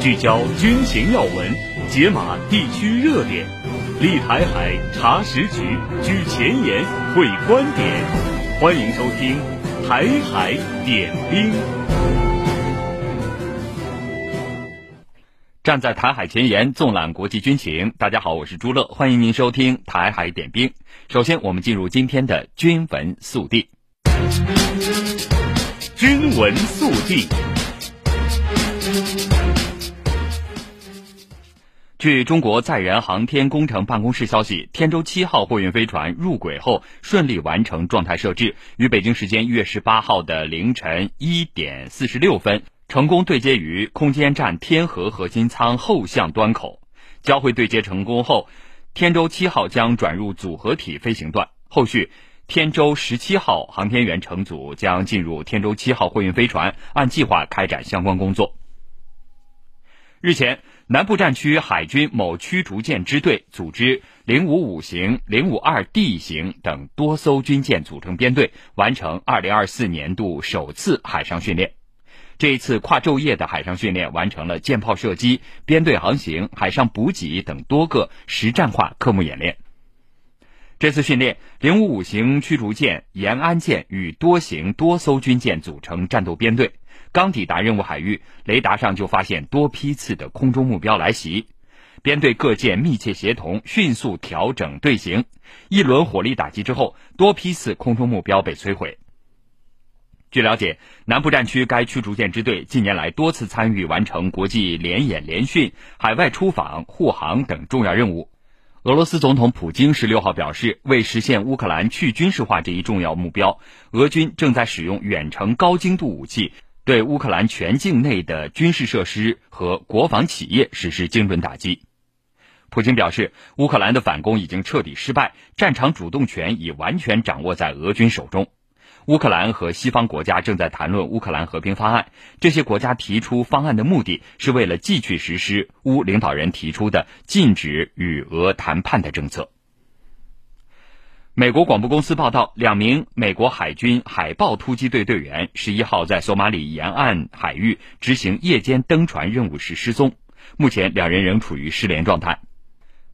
聚焦军情要闻，解码地区热点，立台海查实局，居前沿会观点。欢迎收听《台海点兵》。站在台海前沿，纵览国际军情。大家好，我是朱乐，欢迎您收听《台海点兵》。首先，我们进入今天的军文速递。军文速递。据中国载人航天工程办公室消息，天舟七号货运飞船入轨后顺利完成状态设置，于北京时间一月十八号的凌晨一点四十六分，成功对接于空间站天河核心舱后向端口。交会对接成功后，天舟七号将转入组合体飞行段。后续，天舟十七号航天员乘组将进入天舟七号货运飞船，按计划开展相关工作。日前。南部战区海军某驱逐舰支队组织零五五型、零五二 D 型等多艘军舰组成编队，完成二零二四年度首次海上训练。这一次跨昼夜的海上训练，完成了舰炮射击、编队航行、海上补给等多个实战化科目演练。这次训练，零五五型驱逐舰延安舰与多型多艘军舰组成战斗编队。刚抵达任务海域，雷达上就发现多批次的空中目标来袭，编队各舰密切协同，迅速调整队形。一轮火力打击之后，多批次空中目标被摧毁。据了解，南部战区该驱逐舰支队近年来多次参与完成国际联演联训、海外出访、护航等重要任务。俄罗斯总统普京十六号表示，为实现乌克兰去军事化这一重要目标，俄军正在使用远程高精度武器。对乌克兰全境内的军事设施和国防企业实施精准打击。普京表示，乌克兰的反攻已经彻底失败，战场主动权已完全掌握在俄军手中。乌克兰和西方国家正在谈论乌克兰和平方案，这些国家提出方案的目的是为了继续实施乌领导人提出的禁止与俄谈判的政策。美国广播公司报道，两名美国海军海豹突击队队员十一号在索马里沿岸海域执行夜间登船任务时失踪，目前两人仍处于失联状态。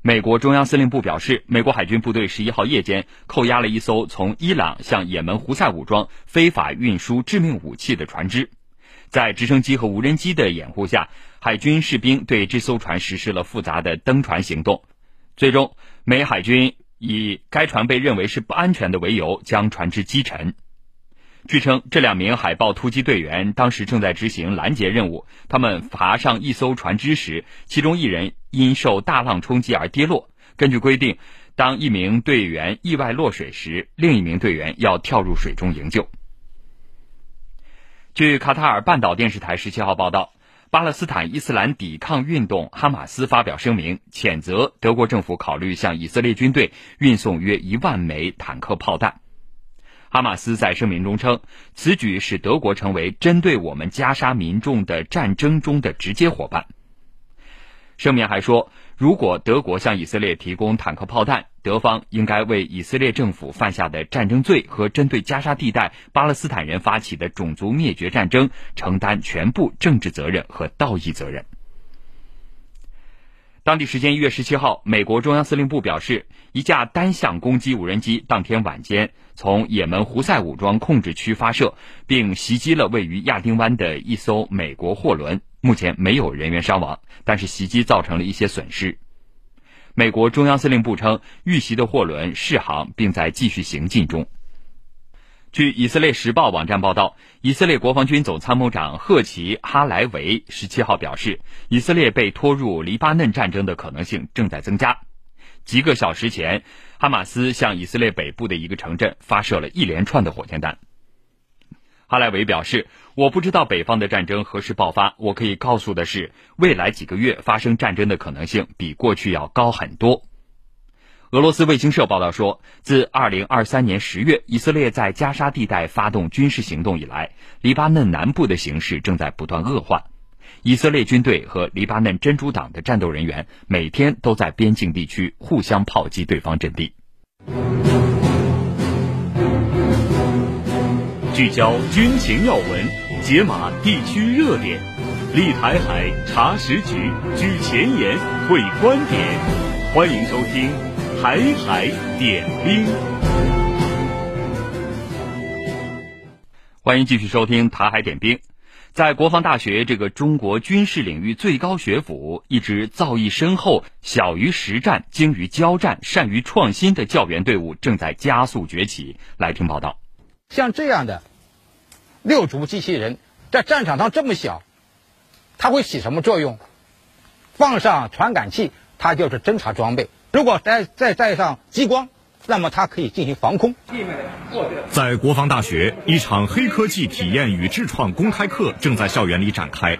美国中央司令部表示，美国海军部队十一号夜间扣押了一艘从伊朗向也门胡塞武装非法运输致命武器的船只，在直升机和无人机的掩护下，海军士兵对这艘船实施了复杂的登船行动，最终美海军。以该船被认为是不安全的为由，将船只击沉。据称，这两名海豹突击队员当时正在执行拦截任务。他们爬上一艘船只时，其中一人因受大浪冲击而跌落。根据规定，当一名队员意外落水时，另一名队员要跳入水中营救。据卡塔尔半岛电视台十七号报道。巴勒斯坦伊斯兰抵抗运动哈马斯发表声明，谴责德国政府考虑向以色列军队运送约一万枚坦克炮弹。哈马斯在声明中称，此举使德国成为针对我们加沙民众的战争中的直接伙伴。声明还说，如果德国向以色列提供坦克炮弹，德方应该为以色列政府犯下的战争罪和针对加沙地带巴勒斯坦人发起的种族灭绝战争承担全部政治责任和道义责任。当地时间一月十七号，美国中央司令部表示，一架单向攻击无人机当天晚间从也门胡塞武装控制区发射，并袭击了位于亚丁湾的一艘美国货轮。目前没有人员伤亡，但是袭击造成了一些损失。美国中央司令部称，遇袭的货轮适航并在继续行进中。据以色列时报网站报道，以色列国防军总参谋长赫奇哈莱维十七号表示，以色列被拖入黎巴嫩战争的可能性正在增加。几个小时前，哈马斯向以色列北部的一个城镇发射了一连串的火箭弹。哈莱维表示：“我不知道北方的战争何时爆发。我可以告诉的是，未来几个月发生战争的可能性比过去要高很多。”俄罗斯卫星社报道说，自2023年10月以色列在加沙地带发动军事行动以来，黎巴嫩南部的形势正在不断恶化。以色列军队和黎巴嫩真主党的战斗人员每天都在边境地区互相炮击对方阵地。聚焦军情要闻，解码地区热点，立台海查实局，举前沿会观点，欢迎收听台海点兵。欢迎继续收听台海点兵。在国防大学这个中国军事领域最高学府，一支造诣深厚、小于实战、精于交战、善于创新的教员队伍正在加速崛起。来听报道。像这样的六足机器人，在战场上这么小，它会起什么作用？放上传感器，它就是侦察装备；如果再再带上激光，那么它可以进行防空。在国防大学，一场黑科技体验与智创公开课正在校园里展开。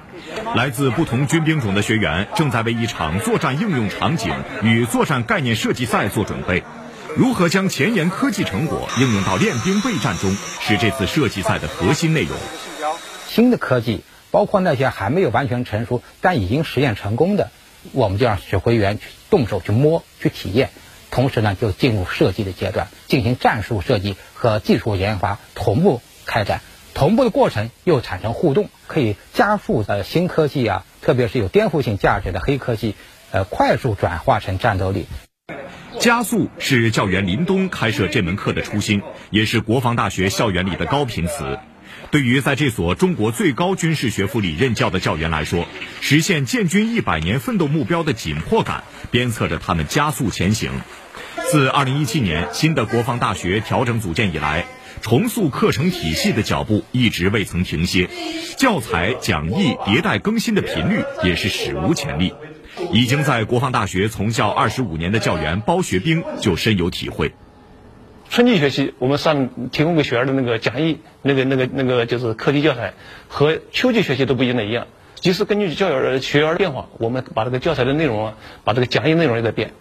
来自不同军兵种的学员正在为一场作战应用场景与作战概念设计赛做准备。如何将前沿科技成果应用到练兵备战中，是这次设计赛的核心内容。新的科技，包括那些还没有完全成熟但已经实验成功的，我们就让指挥员去动手去摸去体验。同时呢，就进入设计的阶段，进行战术设计和技术研发同步开展，同步的过程又产生互动，可以加速呃新科技啊，特别是有颠覆性价值的黑科技，呃，快速转化成战斗力。加速是教员林东开设这门课的初心，也是国防大学校园里的高频词。对于在这所中国最高军事学府里任教的教员来说，实现建军一百年奋斗目标的紧迫感，鞭策着他们加速前行。自二零一七年新的国防大学调整组建以来，重塑课程体系的脚步一直未曾停歇，教材讲义迭代更新的频率也是史无前例。已经在国防大学从教二十五年的教员包学兵就深有体会。春季学期我们上提供给学员的那个讲义，那个那个那个就是课题教材，和秋季学习都不一样的一样。即使根据教员学员变化，我们把这个教材的内容啊，把这个讲义内容也在变。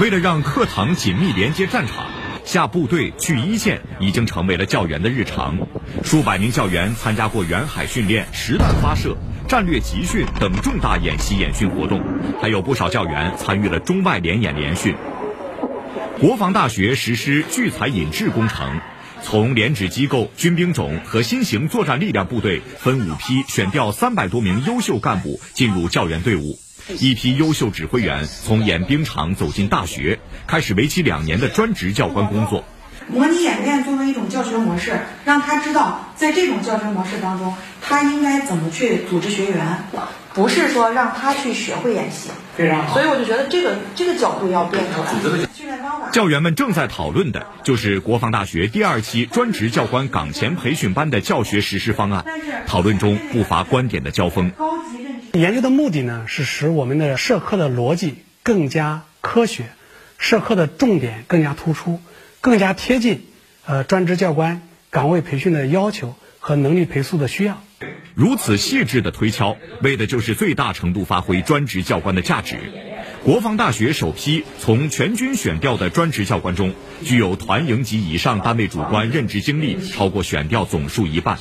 为了让课堂紧密连接战场，下部队去一线已经成为了教员的日常。数百名教员参加过远海训练、实弹发射、战略集训等重大演习演训活动，还有不少教员参与了中外联演联训。国防大学实施聚才引智工程，从联指机构、军兵种和新型作战力量部队分五批选调三百多名优秀干部进入教员队伍。一批优秀指挥员从演兵场走进大学，开始为期两年的专职教官工作。模拟演练作为一种教学模式，让他知道在这种教学模式当中，他应该怎么去组织学员，不是说让他去学会演习。非常好。所以我就觉得这个这个角度要变出来。训练方法。教员们正在讨论的就是国防大学第二期专职教官岗前培训班的教学实施方案。讨论中不乏观点的交锋。研究的目的呢，是使我们的社科的逻辑更加科学，社科的重点更加突出，更加贴近呃专职教官岗位培训的要求和能力培训的需要。如此细致的推敲，为的就是最大程度发挥专职教官的价值。国防大学首批从全军选调的专职教官中，具有团营级以上单位主官任职经历超过选调总数一半。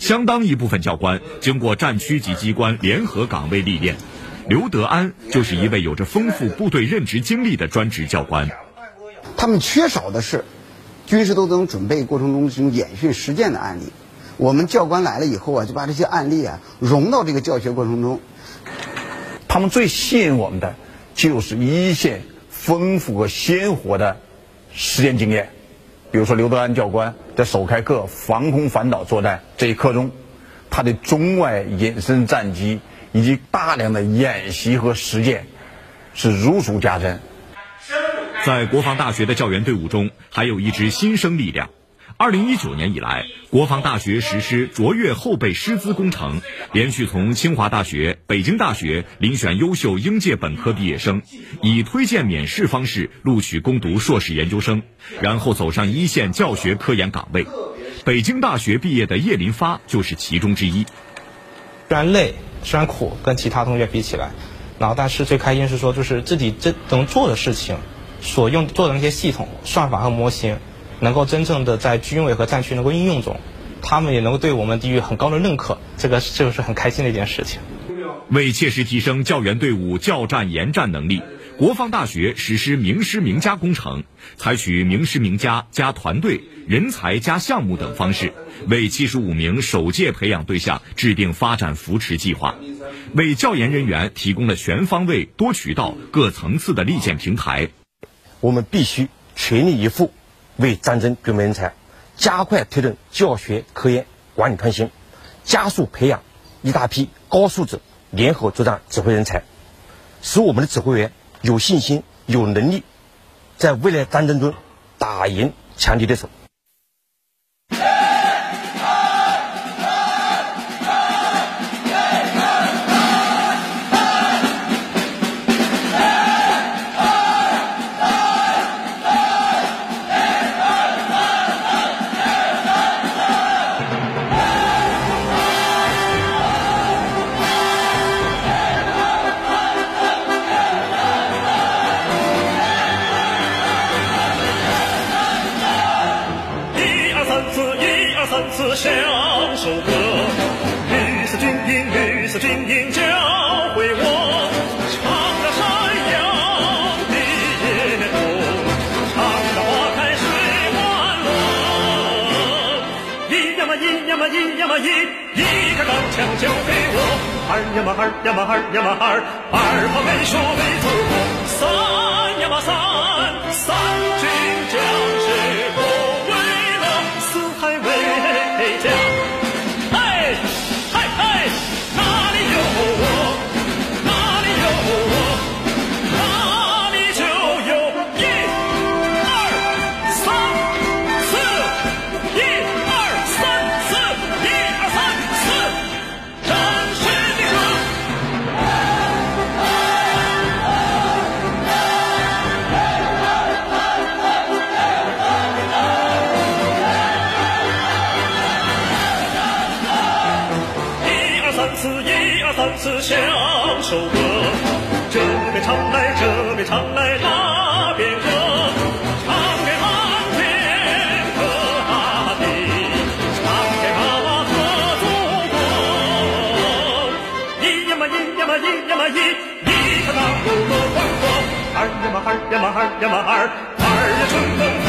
相当一部分教官经过战区级机关联合岗位历练，刘德安就是一位有着丰富部队任职经历的专职教官。他们缺少的是军事斗争准备过程中这种演训实践的案例。我们教官来了以后啊，就把这些案例啊融到这个教学过程中。他们最吸引我们的就是一线丰富和鲜活的实践经验。比如说刘德安教官在首开课防空反导作战这一课中，他的中外隐身战机以及大量的演习和实践是如数家珍。在国防大学的教员队伍中，还有一支新生力量。二零一九年以来，国防大学实施卓越后备师资工程，连续从清华大学、北京大学遴选优秀应届本科毕业生，以推荐免试方式录取攻读硕士研究生，然后走上一线教学科研岗位。北京大学毕业的叶林发就是其中之一。虽然累，虽然苦，跟其他同学比起来，然后但是最开心是说，就是自己这能做的事情，所用做的那些系统、算法和模型。能够真正的在军委和战区能够应用中，他们也能够对我们给予很高的认可，这个这个是很开心的一件事情。为切实提升教员队伍教战研战能力，国防大学实施名师名家工程，采取名师名家加团队、人才加项目等方式，为七十五名首届培养对象制定发展扶持计划，为教研人员提供了全方位、多渠道、各层次的利剑平台。我们必须全力以赴，为战争准备人才，加快推动教学科研管理创新，加速培养一大批高素质联合作战指挥人才，使我们的指挥员。有信心、有能力，在未来战争中打赢强敌对手。一一个钢枪交给我，二呀嘛二呀嘛二呀嘛二，二话没说为祖国，三呀嘛三三军。一二三四，像首歌，这边唱来，这边唱来，那边歌唱给蓝天和大地，唱给妈妈和祖国。咿呀嘛咿呀嘛咿呀嘛咿，你看那风风光光，儿呀嘛儿呀嘛儿呀嘛儿，儿呀春。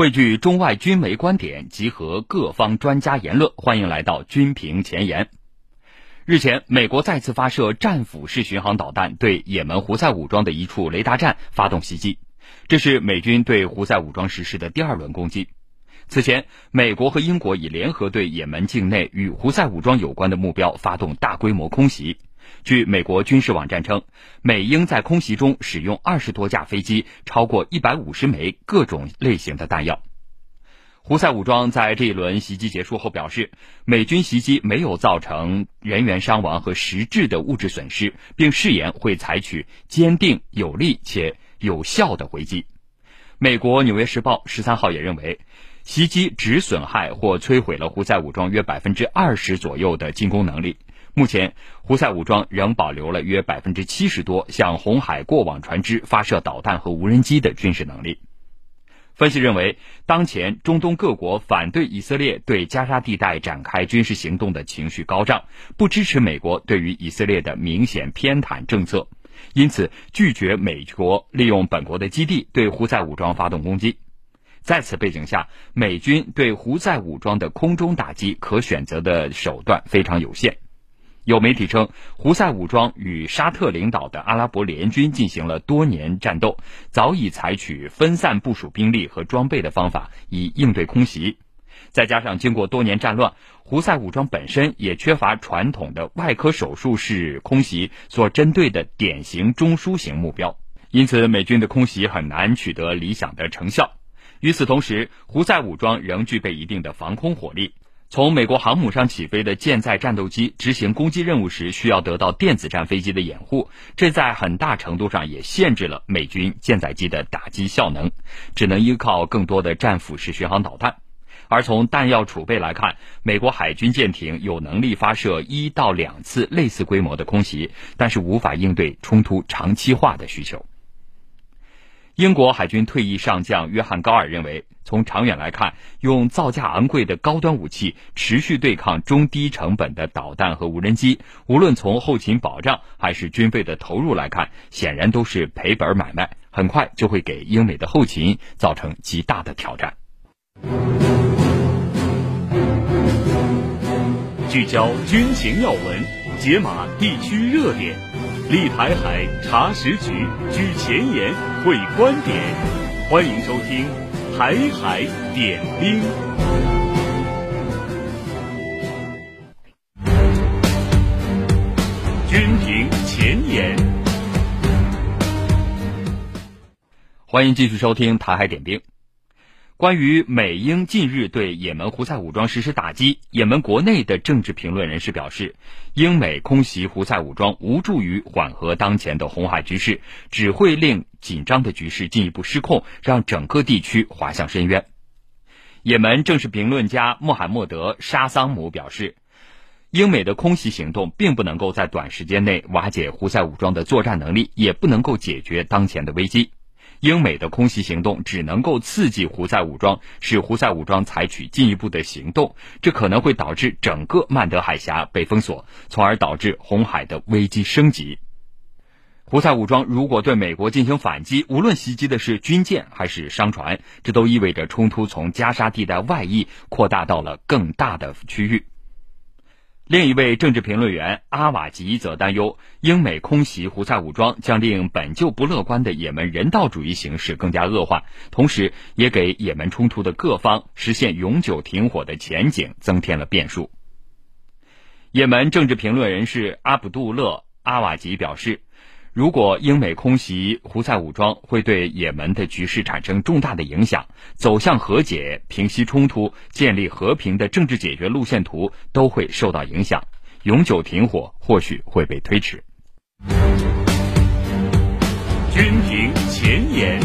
汇聚中外军媒观点，集合各方专家言论，欢迎来到军评前沿。日前，美国再次发射战斧式巡航导弹，对也门胡塞武装的一处雷达站发动袭击，这是美军对胡塞武装实施的第二轮攻击。此前，美国和英国已联合对也门境内与胡塞武装有关的目标发动大规模空袭。据美国军事网站称，美英在空袭中使用二十多架飞机，超过一百五十枚各种类型的弹药。胡塞武装在这一轮袭击结束后表示，美军袭击没有造成人员伤亡和实质的物质损失，并誓言会采取坚定、有力且有效的回击。美国《纽约时报》十三号也认为，袭击只损害或摧毁了胡塞武装约百分之二十左右的进攻能力。目前，胡塞武装仍保留了约百分之七十多向红海过往船只发射导弹和无人机的军事能力。分析认为，当前中东各国反对以色列对加沙地带展开军事行动的情绪高涨，不支持美国对于以色列的明显偏袒政策，因此拒绝美国利用本国的基地对胡塞武装发动攻击。在此背景下，美军对胡塞武装的空中打击可选择的手段非常有限。有媒体称，胡塞武装与沙特领导的阿拉伯联军进行了多年战斗，早已采取分散部署兵力和装备的方法以应对空袭。再加上经过多年战乱，胡塞武装本身也缺乏传统的外科手术式空袭所针对的典型中枢型目标，因此美军的空袭很难取得理想的成效。与此同时，胡塞武装仍具备一定的防空火力。从美国航母上起飞的舰载战斗机执行攻击任务时，需要得到电子战飞机的掩护，这在很大程度上也限制了美军舰载机的打击效能，只能依靠更多的战斧式巡航导弹。而从弹药储备来看，美国海军舰艇有能力发射一到两次类似规模的空袭，但是无法应对冲突长期化的需求。英国海军退役上将约翰高尔认为，从长远来看，用造价昂贵的高端武器持续对抗中低成本的导弹和无人机，无论从后勤保障还是军费的投入来看，显然都是赔本买卖，很快就会给英美的后勤造成极大的挑战。聚焦军情要闻，解码地区热点。立台海查实局，举前沿会观点，欢迎收听《台海点兵》。军评前沿，欢迎继续收听《台海点兵》。关于美英近日对也门胡塞武装实施打击，也门国内的政治评论人士表示，英美空袭胡塞武装无助于缓和当前的红海局势，只会令紧张的局势进一步失控，让整个地区滑向深渊。也门政治评论家穆罕默德·沙桑姆表示，英美的空袭行动并不能够在短时间内瓦解胡塞武装的作战能力，也不能够解决当前的危机。英美的空袭行动只能够刺激胡塞武装，使胡塞武装采取进一步的行动，这可能会导致整个曼德海峡被封锁，从而导致红海的危机升级。胡塞武装如果对美国进行反击，无论袭击的是军舰还是商船，这都意味着冲突从加沙地带外溢扩大到了更大的区域。另一位政治评论员阿瓦吉则担忧，英美空袭胡塞武装将令本就不乐观的也门人道主义形势更加恶化，同时也给也门冲突的各方实现永久停火的前景增添了变数。也门政治评论人士阿卜杜勒阿瓦吉表示。如果英美空袭胡塞武装，会对也门的局势产生重大的影响，走向和解、平息冲突、建立和平的政治解决路线图都会受到影响，永久停火或许会被推迟。军评前沿。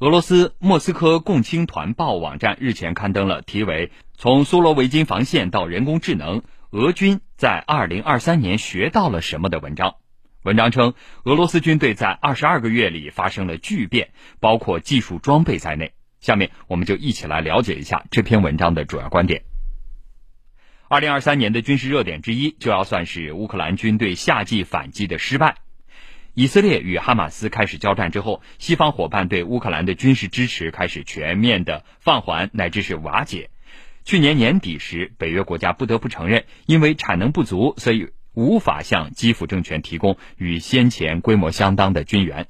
俄罗斯莫斯科共青团报网站日前刊登了题为《从苏罗维金防线到人工智能》。俄军在二零二三年学到了什么的文章？文章称，俄罗斯军队在二十二个月里发生了巨变，包括技术装备在内。下面我们就一起来了解一下这篇文章的主要观点。二零二三年的军事热点之一，就要算是乌克兰军队夏季反击的失败。以色列与哈马斯开始交战之后，西方伙伴对乌克兰的军事支持开始全面的放缓，乃至是瓦解。去年年底时，北约国家不得不承认，因为产能不足，所以无法向基辅政权提供与先前规模相当的军援。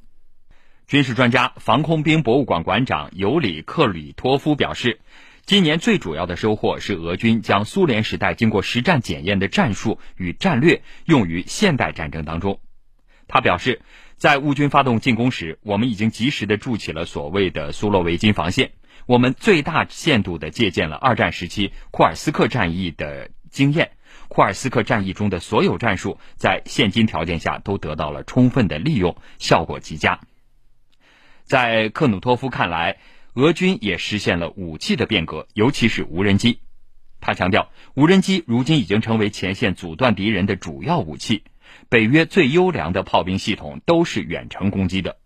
军事专家、防空兵博物馆馆长尤里克里托夫表示，今年最主要的收获是俄军将苏联时代经过实战检验的战术与战略用于现代战争当中。他表示，在乌军发动进攻时，我们已经及时的筑起了所谓的苏洛维金防线。我们最大限度地借鉴了二战时期库尔斯克战役的经验，库尔斯克战役中的所有战术在现今条件下都得到了充分的利用，效果极佳。在克努托夫看来，俄军也实现了武器的变革，尤其是无人机。他强调，无人机如今已经成为前线阻断敌人的主要武器。北约最优良的炮兵系统都是远程攻击的。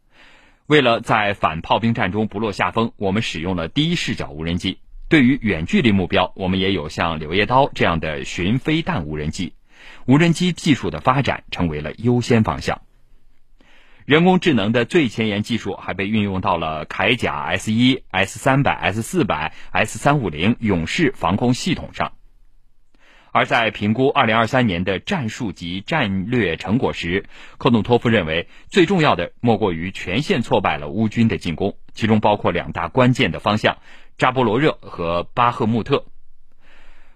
为了在反炮兵战中不落下风，我们使用了第一视角无人机。对于远距离目标，我们也有像柳叶刀这样的巡飞弹无人机。无人机技术的发展成为了优先方向。人工智能的最前沿技术还被运用到了铠甲 S 一、S 三百、S 四百、S 三五零勇士防空系统上。而在评估2023年的战术及战略成果时，科努托夫认为最重要的莫过于全线挫败了乌军的进攻，其中包括两大关键的方向：扎波罗热和巴赫穆特。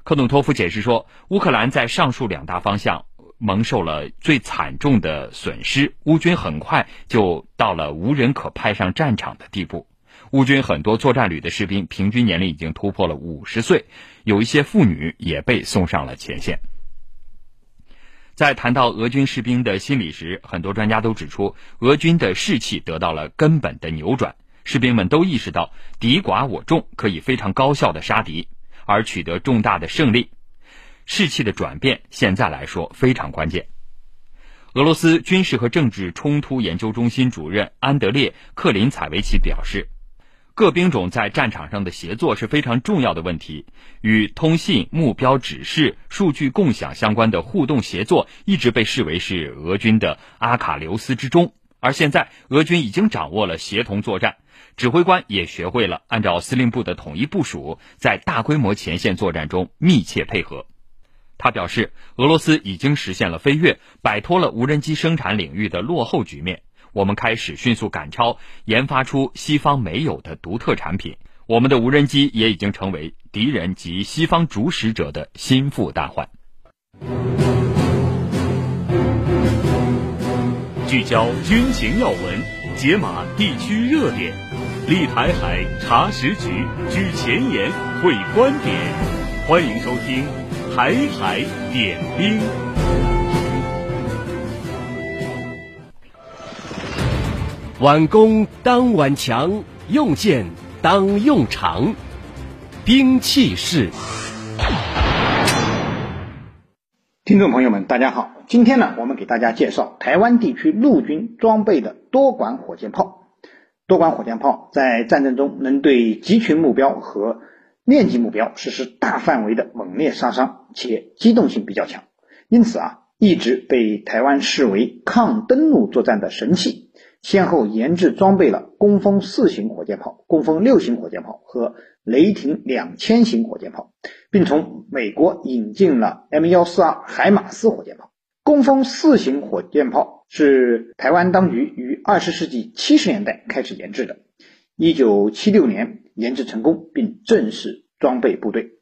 科努托夫解释说，乌克兰在上述两大方向蒙受了最惨重的损失，乌军很快就到了无人可派上战场的地步。乌军很多作战旅的士兵平均年龄已经突破了五十岁，有一些妇女也被送上了前线。在谈到俄军士兵的心理时，很多专家都指出，俄军的士气得到了根本的扭转，士兵们都意识到敌寡我众可以非常高效的杀敌，而取得重大的胜利。士气的转变现在来说非常关键。俄罗斯军事和政治冲突研究中心主任安德烈·克林采维奇表示。各兵种在战场上的协作是非常重要的问题，与通信、目标指示、数据共享相关的互动协作一直被视为是俄军的阿卡琉斯之中。而现在，俄军已经掌握了协同作战，指挥官也学会了按照司令部的统一部署，在大规模前线作战中密切配合。他表示，俄罗斯已经实现了飞跃，摆脱了无人机生产领域的落后局面。我们开始迅速赶超，研发出西方没有的独特产品。我们的无人机也已经成为敌人及西方主使者的心腹大患。聚焦军情要闻，解码地区热点，立台海查实局，举前沿会观点。欢迎收听《台海点兵》。挽弓当挽强，用箭当用长，兵器式。听众朋友们，大家好，今天呢，我们给大家介绍台湾地区陆军装备的多管火箭炮。多管火箭炮在战争中能对集群目标和面积目标实施大范围的猛烈杀伤，且机动性比较强，因此啊，一直被台湾视为抗登陆作战的神器。先后研制装备了工蜂四型火箭炮、工蜂六型火箭炮和雷霆两千型火箭炮，并从美国引进了 M 幺四二海马斯火箭炮。工蜂四型火箭炮是台湾当局于二十世纪七十年代开始研制的，一九七六年研制成功并正式装备部队。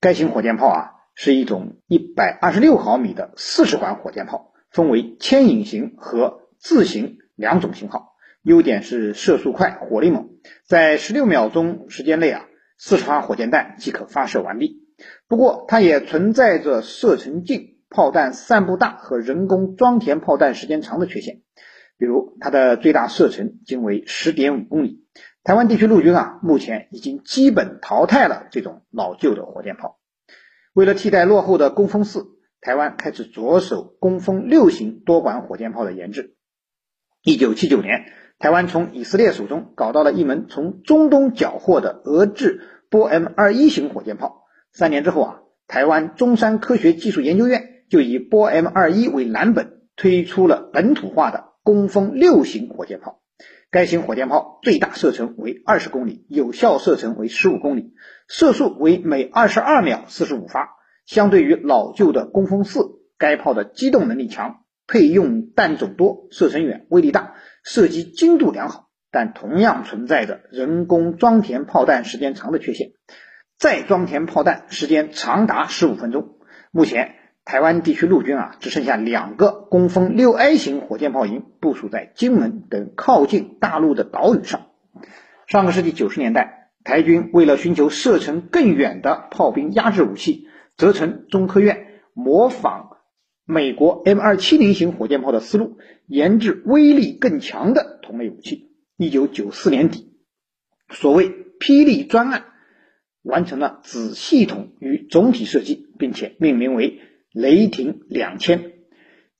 该型火箭炮啊是一种一百二十六毫米的四十管火箭炮，分为牵引型和自行。两种型号，优点是射速快、火力猛，在十六秒钟时间内啊，四十发火箭弹即可发射完毕。不过，它也存在着射程近、炮弹散布大和人工装填炮弹时间长的缺陷。比如，它的最大射程仅为十点五公里。台湾地区陆军啊，目前已经基本淘汰了这种老旧的火箭炮。为了替代落后的工蜂四，台湾开始着手工蜂六型多管火箭炮的研制。一九七九年，台湾从以色列手中搞到了一门从中东缴获的俄制波 M 二一型火箭炮。三年之后啊，台湾中山科学技术研究院就以波 M 二一为蓝本，推出了本土化的工蜂六型火箭炮。该型火箭炮最大射程为二十公里，有效射程为十五公里，射速为每二十二秒四十五发。相对于老旧的工蜂四，该炮的机动能力强。配用弹种多、射程远、威力大、射击精度良好，但同样存在着人工装填炮弹时间长的缺陷。再装填炮弹时间长达十五分钟。目前，台湾地区陆军啊，只剩下两个工蜂六 A 型火箭炮营部署在金门等靠近大陆的岛屿上。上个世纪九十年代，台军为了寻求射程更远的炮兵压制武器，责成中科院模仿。美国 M 二七零型火箭炮的思路，研制威力更强的同类武器。一九九四年底，所谓“霹雳专案”完成了子系统与总体设计，并且命名为“雷霆两千”。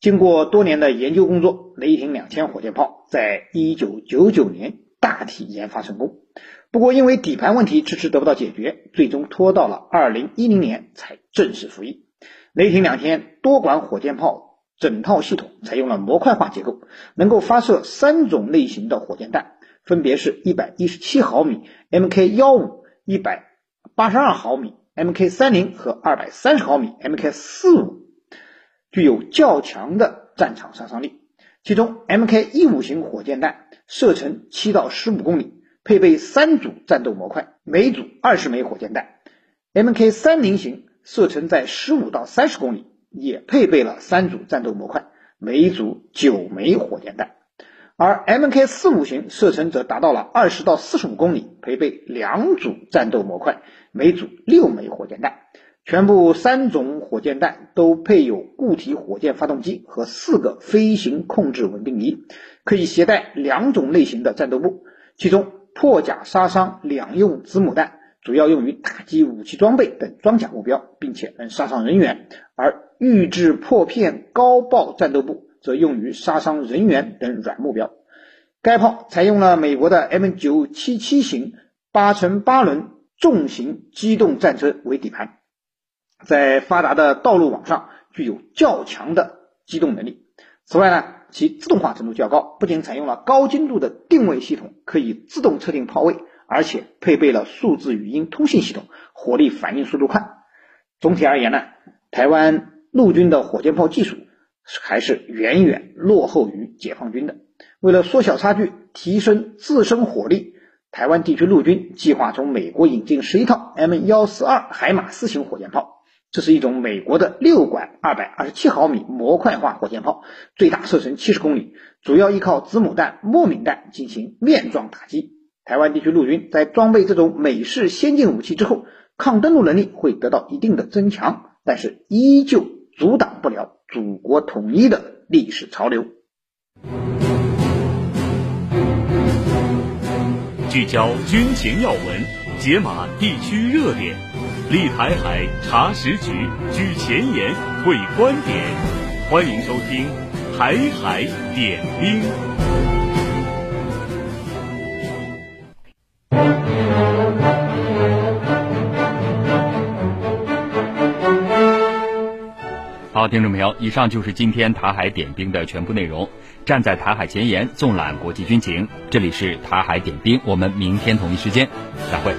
经过多年的研究工作，“雷霆两千”火箭炮在一九九九年大体研发成功。不过，因为底盘问题迟迟得不到解决，最终拖到了二零一零年才正式服役。雷霆两千多管火箭炮整套系统采用了模块化结构，能够发射三种类型的火箭弹，分别是一百一十七毫米 Mk 幺五、一百八十二毫米 Mk 三零和二百三十毫米 Mk 四五具有较强的战场杀伤力。其中，Mk 一五型火箭弹射程七到十五公里，配备三组战斗模块，每组二十枚火箭弹；Mk 三零型射程在十五到三十公里，也配备了三组战斗模块，每组九枚火箭弹。而 Mk 四五型射程则达到了二十到四十五公里，配备两组战斗模块，每组六枚火箭弹。全部三种火箭弹都配有固体火箭发动机和四个飞行控制稳定仪，可以携带两种类型的战斗部。其中，破甲杀伤两用子母弹主要用于打击武器装备等装甲目标，并且能杀伤人员；而预制破片高爆战斗部。则用于杀伤人员等软目标。该炮采用了美国的 M 九七七型八乘八轮重型机动战车为底盘，在发达的道路网上具有较强的机动能力。此外呢，其自动化程度较高，不仅采用了高精度的定位系统，可以自动测定炮位，而且配备了数字语音通信系统，火力反应速度快。总体而言呢，台湾陆军的火箭炮技术。还是远远落后于解放军的。为了缩小差距，提升自身火力，台湾地区陆军计划从美国引进十一套 M 幺四二海马斯型火箭炮。这是一种美国的六管二百二十七毫米模块化火箭炮，最大射程七十公里，主要依靠子母弹、莫敏弹进行面状打击。台湾地区陆军在装备这种美式先进武器之后，抗登陆能力会得到一定的增强，但是依旧阻挡不了。祖国统一的历史潮流，聚焦军情要闻，解码地区热点，立台海查实局，举前沿会观点，欢迎收听《台海点兵》。好，听众朋友，以上就是今天台海点兵的全部内容。站在台海前沿，纵览国际军情，这里是台海点兵，我们明天同一时间再会。